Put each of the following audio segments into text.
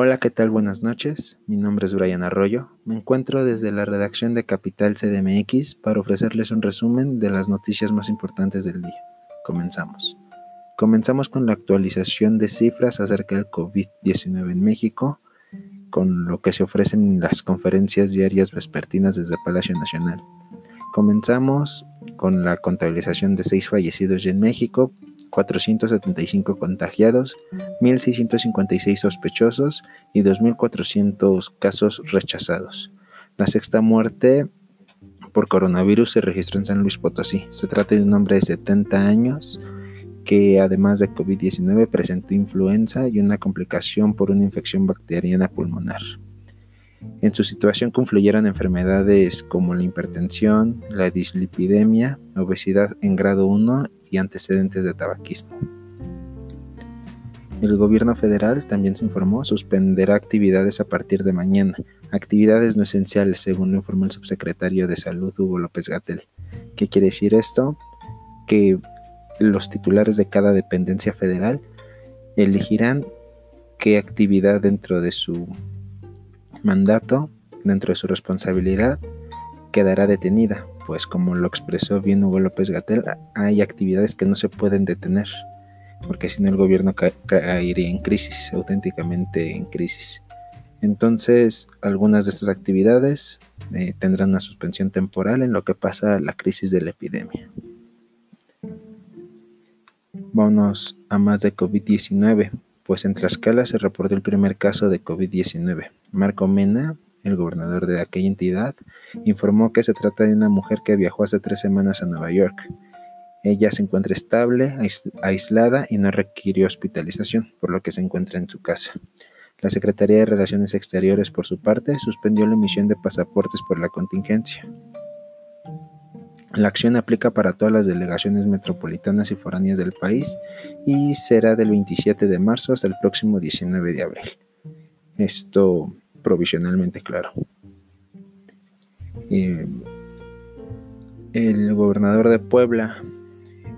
Hola, ¿qué tal? Buenas noches. Mi nombre es Brian Arroyo. Me encuentro desde la redacción de Capital CDMX para ofrecerles un resumen de las noticias más importantes del día. Comenzamos. Comenzamos con la actualización de cifras acerca del COVID-19 en México, con lo que se ofrecen en las conferencias diarias vespertinas desde Palacio Nacional. Comenzamos con la contabilización de seis fallecidos en México 475 contagiados, 1.656 sospechosos y 2.400 casos rechazados. La sexta muerte por coronavirus se registró en San Luis Potosí. Se trata de un hombre de 70 años que además de COVID-19 presentó influenza y una complicación por una infección bacteriana pulmonar. En su situación confluyeron enfermedades como la hipertensión, la dislipidemia, obesidad en grado 1 y antecedentes de tabaquismo. El gobierno federal también se informó suspenderá actividades a partir de mañana, actividades no esenciales, según lo informó el subsecretario de Salud Hugo López Gatel. ¿Qué quiere decir esto? Que los titulares de cada dependencia federal elegirán qué actividad dentro de su mandato, dentro de su responsabilidad, quedará detenida, pues como lo expresó bien Hugo López Gatel, hay actividades que no se pueden detener, porque si no el gobierno caería en crisis, auténticamente en crisis. Entonces, algunas de estas actividades eh, tendrán una suspensión temporal en lo que pasa la crisis de la epidemia. Vámonos a más de COVID-19, pues en Tlaxcala se reportó el primer caso de COVID-19. Marco Mena, el gobernador de aquella entidad, informó que se trata de una mujer que viajó hace tres semanas a Nueva York. Ella se encuentra estable, aislada y no requirió hospitalización, por lo que se encuentra en su casa. La Secretaría de Relaciones Exteriores, por su parte, suspendió la emisión de pasaportes por la contingencia. La acción aplica para todas las delegaciones metropolitanas y foráneas del país y será del 27 de marzo hasta el próximo 19 de abril. Esto provisionalmente claro. Eh, el gobernador de Puebla,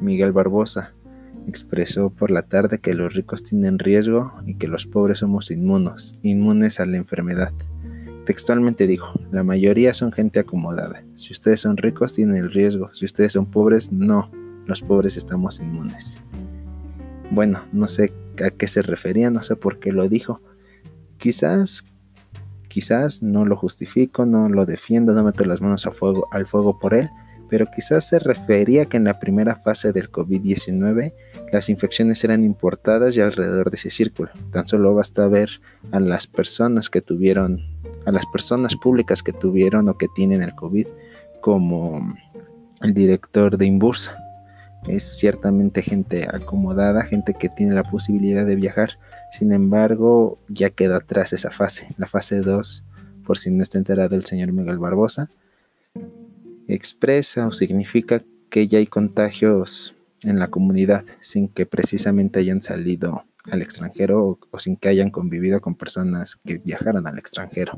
Miguel Barbosa, expresó por la tarde que los ricos tienen riesgo y que los pobres somos inmunos, inmunes a la enfermedad. Textualmente dijo, la mayoría son gente acomodada. Si ustedes son ricos tienen el riesgo, si ustedes son pobres no, los pobres estamos inmunes. Bueno, no sé a qué se refería, no sé por qué lo dijo. Quizás Quizás no lo justifico, no lo defiendo, no meto las manos fuego, al fuego por él, pero quizás se refería que en la primera fase del COVID-19 las infecciones eran importadas y alrededor de ese círculo. Tan solo basta ver a las personas que tuvieron, a las personas públicas que tuvieron o que tienen el COVID, como el director de Imbursa. Es ciertamente gente acomodada, gente que tiene la posibilidad de viajar, sin embargo, ya queda atrás esa fase, la fase 2, por si no está enterado el señor Miguel Barbosa, expresa o significa que ya hay contagios en la comunidad sin que precisamente hayan salido al extranjero o, sin que hayan convivido con personas que viajaran al extranjero.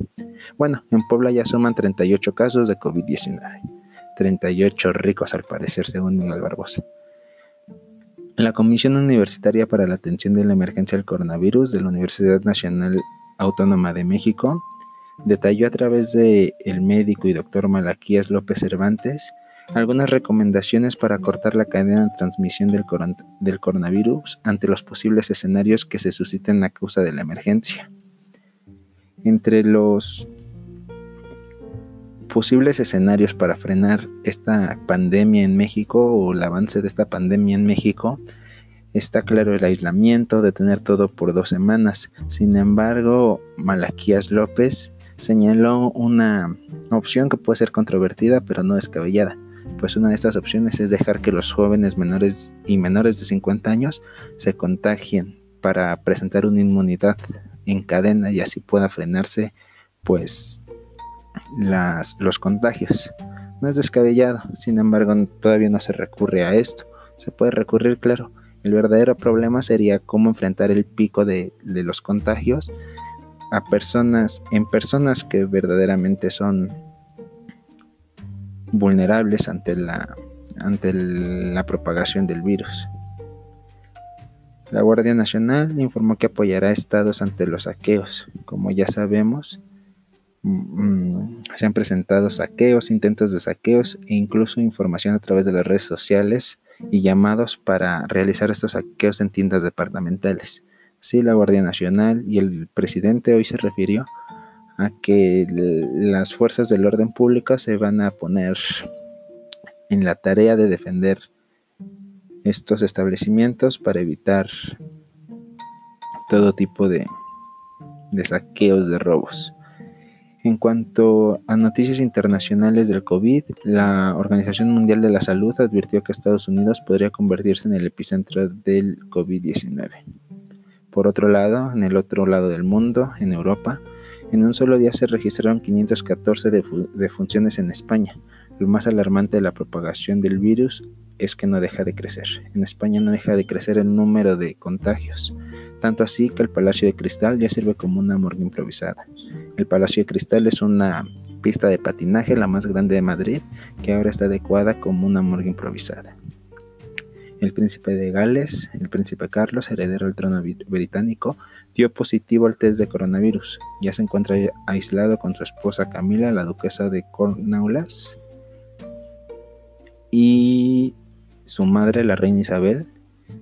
Bueno, en Puebla ya suman 38 casos de COVID-19, 38 ricos al parecer según Miguel Barbosa. La Comisión Universitaria para la Atención de la Emergencia del Coronavirus de la Universidad Nacional Autónoma de México detalló a través de médico y doctor Malaquías López Cervantes algunas recomendaciones para cortar la cadena de transmisión del, del coronavirus ante los posibles escenarios que se susciten a causa de la emergencia. Entre los posibles escenarios para frenar esta pandemia en México o el avance de esta pandemia en México, está claro el aislamiento, de tener todo por dos semanas. Sin embargo, Malaquías López señaló una opción que puede ser controvertida pero no descabellada, pues una de estas opciones es dejar que los jóvenes menores y menores de 50 años se contagien para presentar una inmunidad en cadena y así pueda frenarse pues las, los contagios. No es descabellado, sin embargo todavía no se recurre a esto. Se puede recurrir, claro. El verdadero problema sería cómo enfrentar el pico de, los contagios a personas, en personas que verdaderamente son vulnerables ante la, ante la propagación del virus. La Guardia Nacional informó que apoyará a estados ante los saqueos. Como ya sabemos, se han presentado saqueos, intentos de saqueos e incluso información a través de las redes sociales y llamados para realizar estos saqueos en tiendas departamentales. Sí, la Guardia Nacional y el presidente hoy se refirió a que las fuerzas del orden público se van a poner en la tarea de defender estos establecimientos para evitar todo tipo de, de saqueos, de robos. En cuanto a noticias internacionales del COVID, la Organización Mundial de la Salud advirtió que Estados Unidos podría convertirse en el epicentro del COVID-19. Por otro lado, en el otro lado del mundo, en Europa, en un solo día se registraron 514 defunciones en España. Lo más alarmante de la propagación del virus es que no deja de crecer. En España no deja de crecer el número de contagios, tanto así que el Palacio de Cristal ya sirve como una morgue improvisada. El Palacio de Cristal es una pista de patinaje la más grande de Madrid que ahora está adecuada como una morgue improvisada. El príncipe de Gales, el príncipe Carlos, heredero del trono británico, dio positivo al test de coronavirus. Ya se encuentra aislado con su esposa Camila, la duquesa de Cornualles, y su madre, la reina Isabel,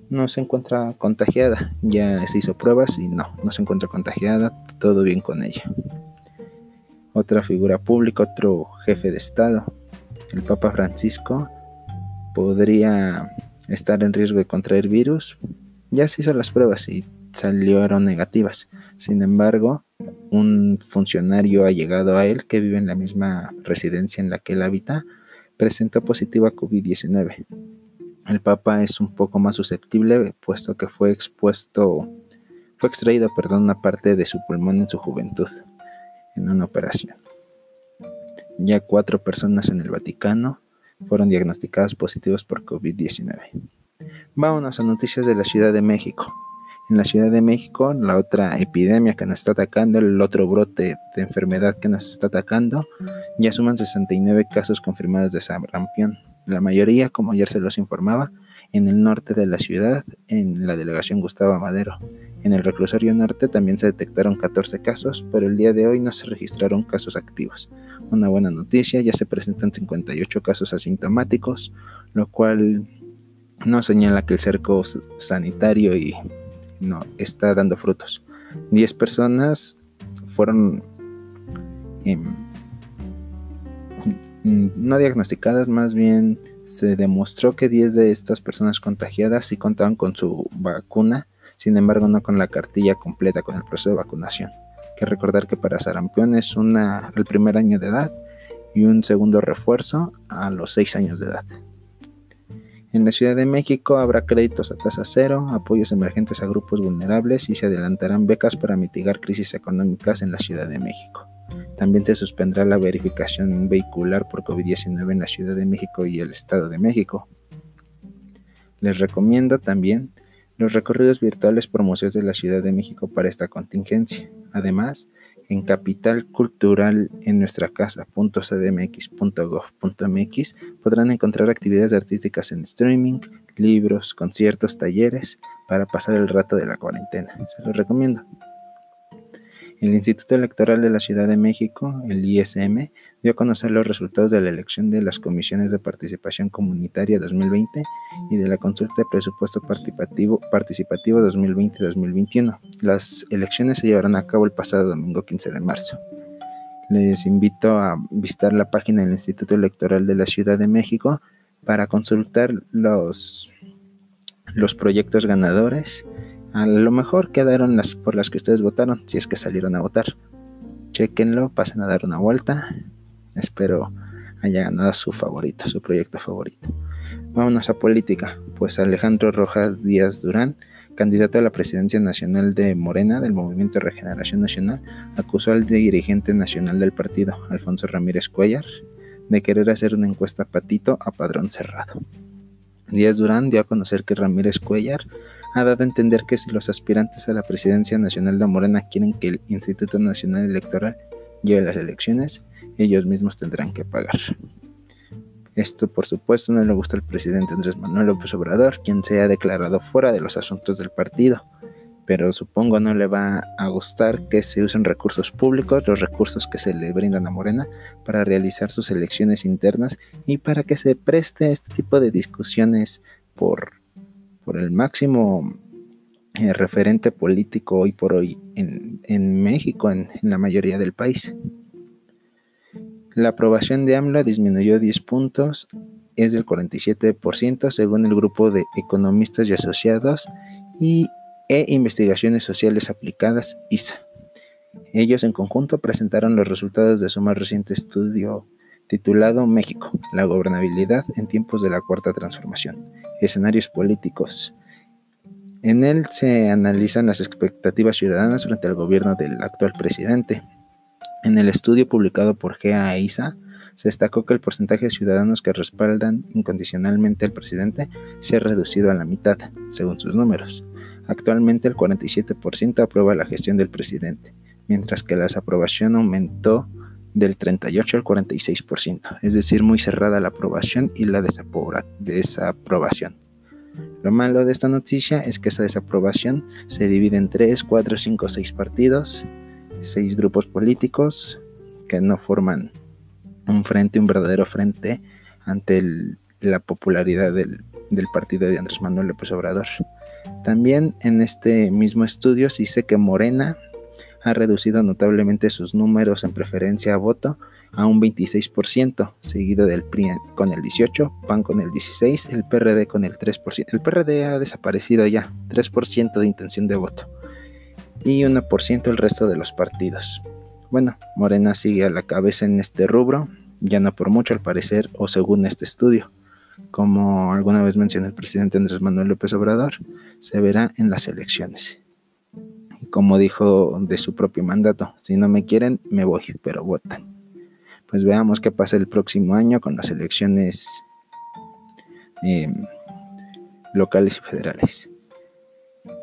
no se encuentra contagiada. Ya se hizo pruebas y no, no se encuentra contagiada, todo bien con ella. Otra figura pública, otro jefe de Estado, el Papa Francisco, podría estar en riesgo de contraer virus. Ya se hizo las pruebas y salieron negativas. Sin embargo, un funcionario ha llegado a él que vive en la misma residencia en la que él habita presentó positivo a COVID-19. El Papa es un poco más susceptible puesto que fue expuesto, fue extraído, perdón, una parte de su pulmón en su juventud en una operación. Ya cuatro personas en el Vaticano fueron diagnosticadas positivos por COVID-19. Vámonos a noticias de la Ciudad de México. En la Ciudad de México, la otra epidemia que nos está atacando, el otro brote de enfermedad que nos está atacando, ya suman 69 casos confirmados de sarampión. La mayoría, como ayer se los informaba, en el norte de la ciudad, en la delegación Gustavo Madero. En el reclusorio norte también se detectaron 14 casos, pero el día de hoy no se registraron casos activos. Una buena noticia, ya se presentan 58 casos asintomáticos, lo cual no señala que el cerco sanitario y no está dando frutos. 10 personas fueron em, no diagnosticadas, más bien se demostró que 10 de estas personas contagiadas sí contaban con su vacuna, sin embargo no con la cartilla completa con el proceso de vacunación. Que recordar que para sarampión es una el primer año de edad y un segundo refuerzo a los 6 años de edad. En la Ciudad de México habrá créditos a tasa cero, apoyos emergentes a grupos vulnerables y se adelantarán becas para mitigar crisis económicas en la Ciudad de México. También se suspendrá la verificación vehicular por COVID-19 en la Ciudad de México y el Estado de México. Les recomiendo también los recorridos virtuales por museos de la Ciudad de México para esta contingencia. Además, en Capital Cultural en nuestra casa.cdmx.gov.mx podrán encontrar actividades artísticas en streaming, libros, conciertos, talleres para pasar el rato de la cuarentena. Se los recomiendo. El Instituto Electoral de la Ciudad de México, el ISM, dio a conocer los resultados de la elección de las comisiones de participación comunitaria 2020 y de la consulta de presupuesto participativo, participativo 2020-2021. Las elecciones se llevarán a cabo el pasado domingo 15 de marzo. Les invito a visitar la página del Instituto Electoral de la Ciudad de México para consultar los, los proyectos ganadores a lo mejor quedaron las por las que ustedes votaron, si es que salieron a votar. Chequenlo, pasen a dar una vuelta. Espero haya ganado su favorito, su proyecto favorito. Vámonos a política, pues Alejandro Rojas Díaz Durán, candidato a la presidencia nacional de Morena del Movimiento Regeneración Nacional, acusó al dirigente nacional del partido, Alfonso Ramírez Cuellar, de querer hacer una encuesta patito a padrón cerrado. Díaz Durán dio a conocer que Ramírez Cuellar ha dado a entender que si los aspirantes a la presidencia nacional de Morena quieren que el Instituto Nacional Electoral lleve las elecciones, ellos mismos tendrán que pagar. Esto, por supuesto, no le gusta al presidente Andrés Manuel López Obrador, quien se ha declarado fuera de los asuntos del partido. Pero supongo no le va a gustar que se usen recursos públicos, los recursos que se le brindan a Morena, para realizar sus elecciones internas y para que se preste este tipo de discusiones por, por el máximo eh, referente político hoy por hoy en, México, en, en la mayoría del país. La aprobación de AMLO disminuyó 10 puntos, es del 47% según el grupo de economistas y asociados y, e investigaciones sociales aplicadas ISA. Ellos en conjunto presentaron los resultados de su más reciente estudio titulado México, la gobernabilidad en tiempos de la cuarta transformación, escenarios políticos. En él se analizan las expectativas ciudadanas frente al gobierno del actual presidente, en el estudio publicado por GAISA, se destacó que el porcentaje de ciudadanos que respaldan incondicionalmente al presidente se ha reducido a la mitad, según sus números. Actualmente el 47% aprueba la gestión del presidente, mientras que la desaprobación aumentó del 38 al 46%, es decir, muy cerrada la aprobación y la desaprobación. Lo malo de esta noticia es que esa desaprobación se divide en 3, 4, 5, 6 partidos seis grupos políticos que no forman un frente, un verdadero frente ante la popularidad del, del, partido de Andrés Manuel López Obrador. También en este mismo estudio se dice que Morena ha reducido notablemente sus números en preferencia a voto a un 26%, seguido del PRI con el 18%, PAN con el 16%, el PRD con el 3%. El PRD ha desaparecido ya, 3% de intención de voto y 1% el resto de los partidos. Bueno, Morena sigue a la cabeza en este rubro, ya no por mucho al parecer o según este estudio. Como alguna vez mencionó el presidente Andrés Manuel López Obrador, se verá en las elecciones. Como dijo de su propio mandato, si no me quieren, me voy, pero votan. Pues veamos qué pasa el próximo año con las elecciones eh, locales y federales.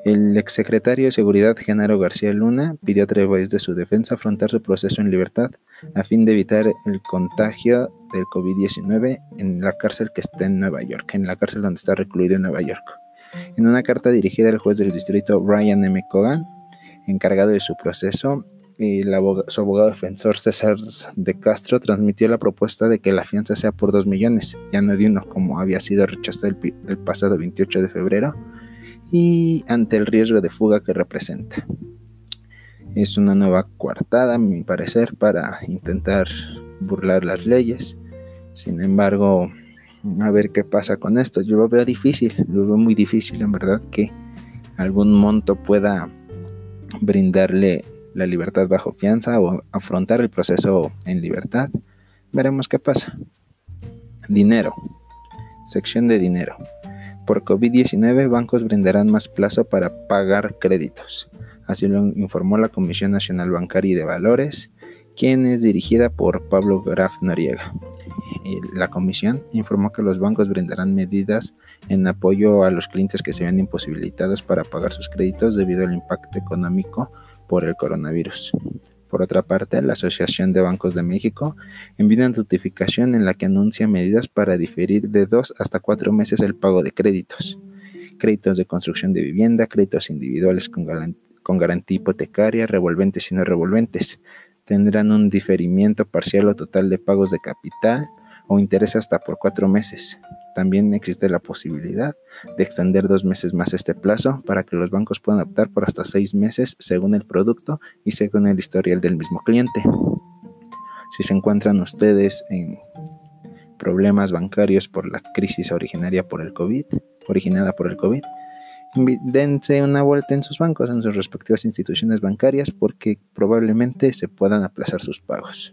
El exsecretario de Seguridad Genaro García Luna pidió a través de su defensa afrontar su proceso en libertad a fin de evitar el contagio del COVID-19 en la cárcel que está en Nueva York, en la cárcel donde está recluido en Nueva York. En una carta dirigida al juez del distrito Brian M. Cogan, encargado de su proceso, su abogado defensor César de Castro transmitió la propuesta de que la fianza sea por 2 millones, ya no de uno como había sido rechazado el, el pasado 28 de febrero, y ante el riesgo de fuga que representa. Es una nueva coartada, a mi parecer, para intentar burlar las leyes. Sin embargo, a ver qué pasa con esto. Yo lo veo difícil, lo veo muy difícil en verdad que algún monto pueda brindarle la libertad bajo fianza o afrontar el proceso en libertad. Veremos qué pasa. Dinero. Sección de dinero. Por COVID-19, bancos brindarán más plazo para pagar créditos. Así lo informó la Comisión Nacional Bancaria y de Valores, quien es dirigida por Pablo Graf Noriega. La comisión informó que los bancos brindarán medidas en apoyo a los clientes que se ven imposibilitados para pagar sus créditos debido al impacto económico por el coronavirus. Por otra parte, la Asociación de Bancos de México envió una notificación en la que anuncia medidas para diferir de dos hasta cuatro meses el pago de créditos. Créditos de construcción de vivienda, créditos individuales con, con garantía hipotecaria, revolventes y no revolventes. Tendrán un diferimiento parcial o total de pagos de capital o interés hasta por cuatro meses. También existe la posibilidad de extender dos meses más este plazo para que los bancos puedan optar por hasta seis meses según el producto y según el historial del mismo cliente. Si se encuentran ustedes en problemas bancarios por la crisis originaria por el COVID, originada por el COVID, dense una vuelta en sus bancos, en sus respectivas instituciones bancarias, porque probablemente se puedan aplazar sus pagos.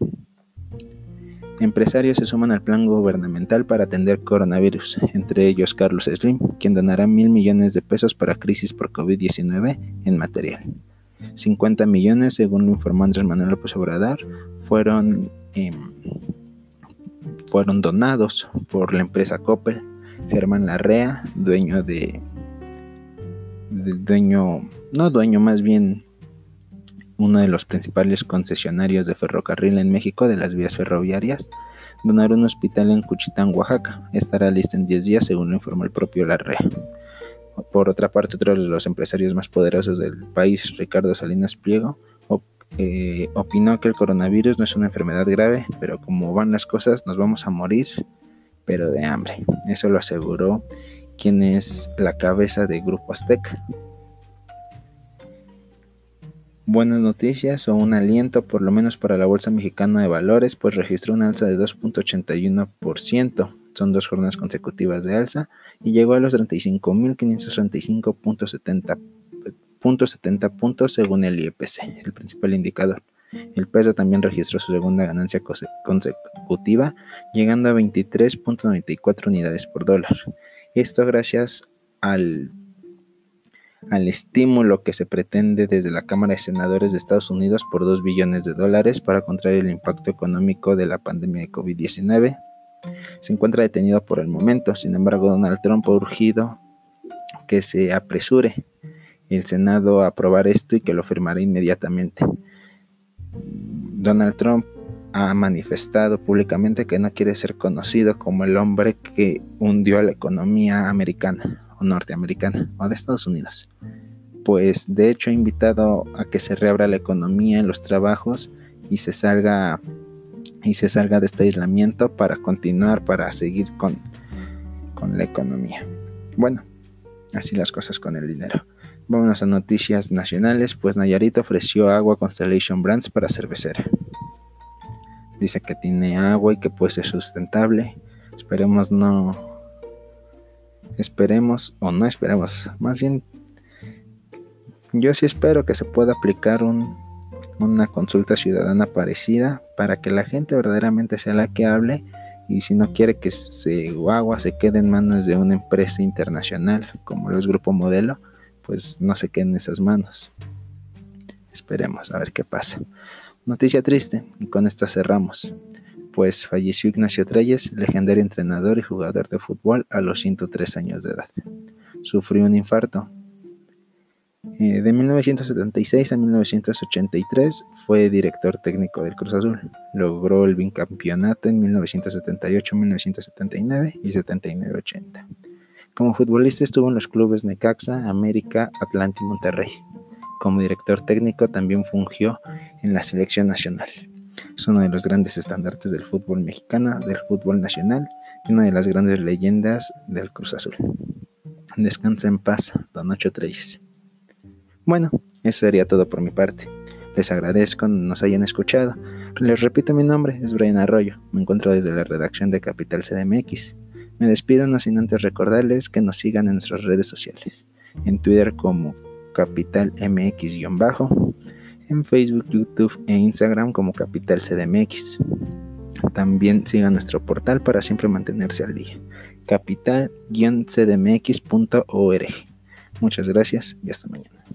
Empresarios se suman al plan gubernamental para atender coronavirus, entre ellos Carlos Slim, quien donará mil millones de pesos para crisis por COVID-19 en material. 50 millones, según lo informó Andrés Manuel López Obrador, fueron, em, fueron donados por la empresa Coppel. Germán Larrea, dueño de, de dueño, no dueño, más bien uno de los principales concesionarios de ferrocarril en México de las vías ferroviarias, donar un hospital en Cuchitán, Oaxaca. Estará listo en 10 días, según lo informó el propio Larrea. Por otra parte, otro de los empresarios más poderosos del país, Ricardo Salinas Pliego, eh, opinó que el coronavirus no es una enfermedad grave, pero como van las cosas nos vamos a morir, pero de hambre. Eso lo aseguró quien es la cabeza del Grupo Azteca. Buenas noticias o un aliento por lo menos para la Bolsa Mexicana de Valores, pues registró una alza de 2.81%. Son dos jornadas consecutivas de alza y llegó a los 35.535.70 70 puntos según el IEPC, el principal indicador. El peso también registró su segunda ganancia consecutiva, llegando a 23.94 unidades por dólar. Esto gracias al, al estímulo que se pretende desde la Cámara de Senadores de Estados Unidos por 2 billones de dólares para contraer el impacto económico de la pandemia de COVID-19. Se encuentra detenido por el momento, sin embargo Donald Trump ha urgido que se apresure el Senado a aprobar esto y que lo firmará inmediatamente. Donald Trump ha manifestado públicamente que no quiere ser conocido como el hombre que hundió a la economía americana o norteamericana o de Estados Unidos. Pues de hecho ha invitado a que se reabra la economía los trabajos y se salga y se salga de este aislamiento para continuar, para seguir con, con la economía. Bueno, así las cosas con el dinero. Vámonos a noticias nacionales, pues Nayarit ofreció agua Constellation Brands para cervecera. Dice que tiene agua y que puede ser sustentable. Esperemos no... Esperemos o no esperemos. Más bien, yo sí espero que se pueda aplicar una consulta ciudadana parecida para que la gente verdaderamente sea la que hable y si no quiere que su agua se quede en manos de una empresa internacional como lo es Grupo Modelo, pues no se quede en esas manos. Esperemos a ver qué pasa. Noticia triste, y con esta cerramos, pues falleció Ignacio Treyes, legendario entrenador y jugador de fútbol a los 103 años de edad. Sufrió un infarto. Eh, de 1976 a 1983 fue director técnico del Cruz Azul. Logró el bicampeonato en 1978, 1979 y 79-80. Como futbolista estuvo en los clubes Necaxa, América, Atlante y Monterrey. Como director técnico también fungió en la selección nacional. Es uno de los grandes estandartes del fútbol mexicano, del fútbol nacional y una de las grandes leyendas del Cruz Azul. Descansa en paz, don Nacho Treyes. Bueno, eso sería todo por mi parte. Les agradezco nos hayan escuchado. Les repito mi nombre, es Brian Arroyo. Me encuentro desde la redacción de Capital CDMX. Me despido no sin antes recordarles que nos sigan en nuestras redes sociales. En Twitter como Capital MX-bajo, Facebook, YouTube e Instagram como Capital CDMX. También sigan nuestro portal para siempre mantenerse al día. Capital-cdmx.org. Muchas gracias y hasta mañana.